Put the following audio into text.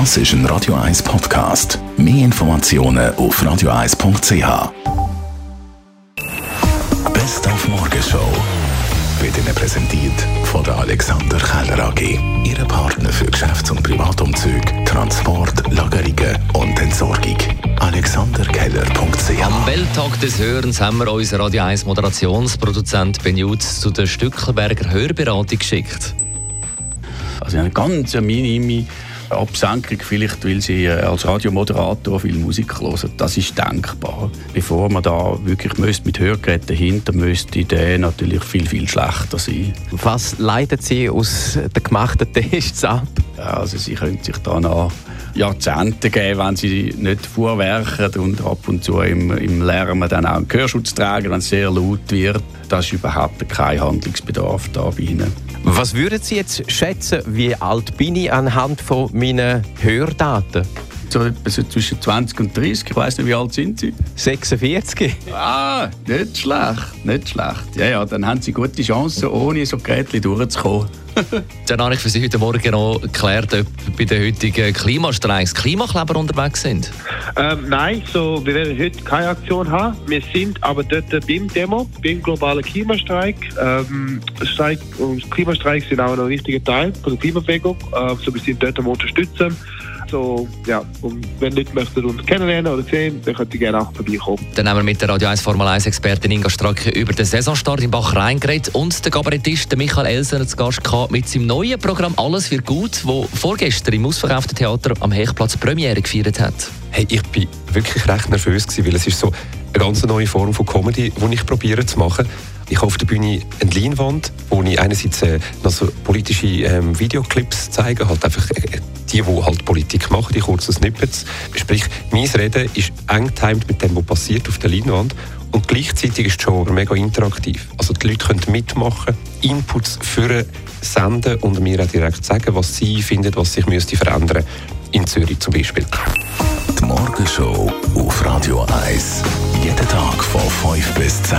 Das ist ein Radio 1 Podcast. Mehr Informationen auf radio1.ch. Best auf Morgenshow wird Ihnen präsentiert von der Alexander Keller AG. Ihre Partner für Geschäfts- und Privatumzüge, Transport, Lagerungen und Entsorgung. AlexanderKeller.ch Am Welttag des Hörens haben wir unseren Radio 1 Moderationsproduzent Ben Jutz zu der Stückelberger Hörberatung geschickt. Also eine ganz minime Absenkung, vielleicht weil sie äh, als Radiomoderator viel Musik hören. Das ist denkbar. Bevor man da wirklich müsste mit Hörgeräten hinter müsste der natürlich viel, viel schlechter sein. Was leiten Sie aus den gemachten Tests ab? Also sie können sich da noch Jahrzehnte geben, wenn sie nicht vorwerken und ab und zu im, im Lärm dann auch einen Gehörschutz tragen, wenn es sehr laut wird. Da ist überhaupt kein Handlungsbedarf da bei ihnen. Was würden Sie jetzt schätzen, wie alt bin ich anhand von meinen Hördaten? So etwa so zwischen 20 und 30, ich weiss nicht, wie alt sind Sie? 46. Ah, nicht schlecht, nicht schlecht. Ja, ja, dann haben Sie gute Chancen, ohne so Geräte durchzukommen. Dann habe ich für Sie heute Morgen noch geklärt, ob bei den heutigen Klimastreiks Klimakleber unterwegs sind. Ähm, nein, so, wir werden heute keine Aktion haben. Wir sind aber dort beim Demo, beim globalen Klimastreik. Ähm, Streik und Klimastreiks sind auch ein wichtiger Teil von der Klimabewegung. Ähm, so, wir sind dort am Unterstützen. So, ja, und wenn Leute möchten uns kennenlernen oder sehen, dann könnt ihr gerne auch vorbeikommen. Dann haben wir mit der Radio 1 Formel 1 Expertin Inga Stracke über den Saisonstart in Bach-Rhein geredet und den Kabarettist Michael Elsener zu Gast gehabt mit seinem neuen Programm «Alles wird gut», wo vorgestern im ausverkauften Theater am Hechplatz Premiere gefeiert hat. Hey, ich bin wirklich recht nervös gewesen, weil es ist so eine ganz neue Form von Comedy, die ich probiere zu machen. Ich habe auf der Bühne eine Leinwand, wo ich einerseits äh, noch so politische ähm, Videoclips zeige, halt einfach äh, die, die halt Politik machen, die kurzen Snippets. Sprich, mein Reden ist eng timed mit dem, was passiert auf der Leinwand. Und gleichzeitig ist die Show aber mega interaktiv. Also die Leute können mitmachen, Inputs für senden und mir auch direkt sagen, was sie finden, was sich müsste verändern in Zürich zum Beispiel. Die Morgenshow auf Radio 1. Jeden Tag von 5 bis 10.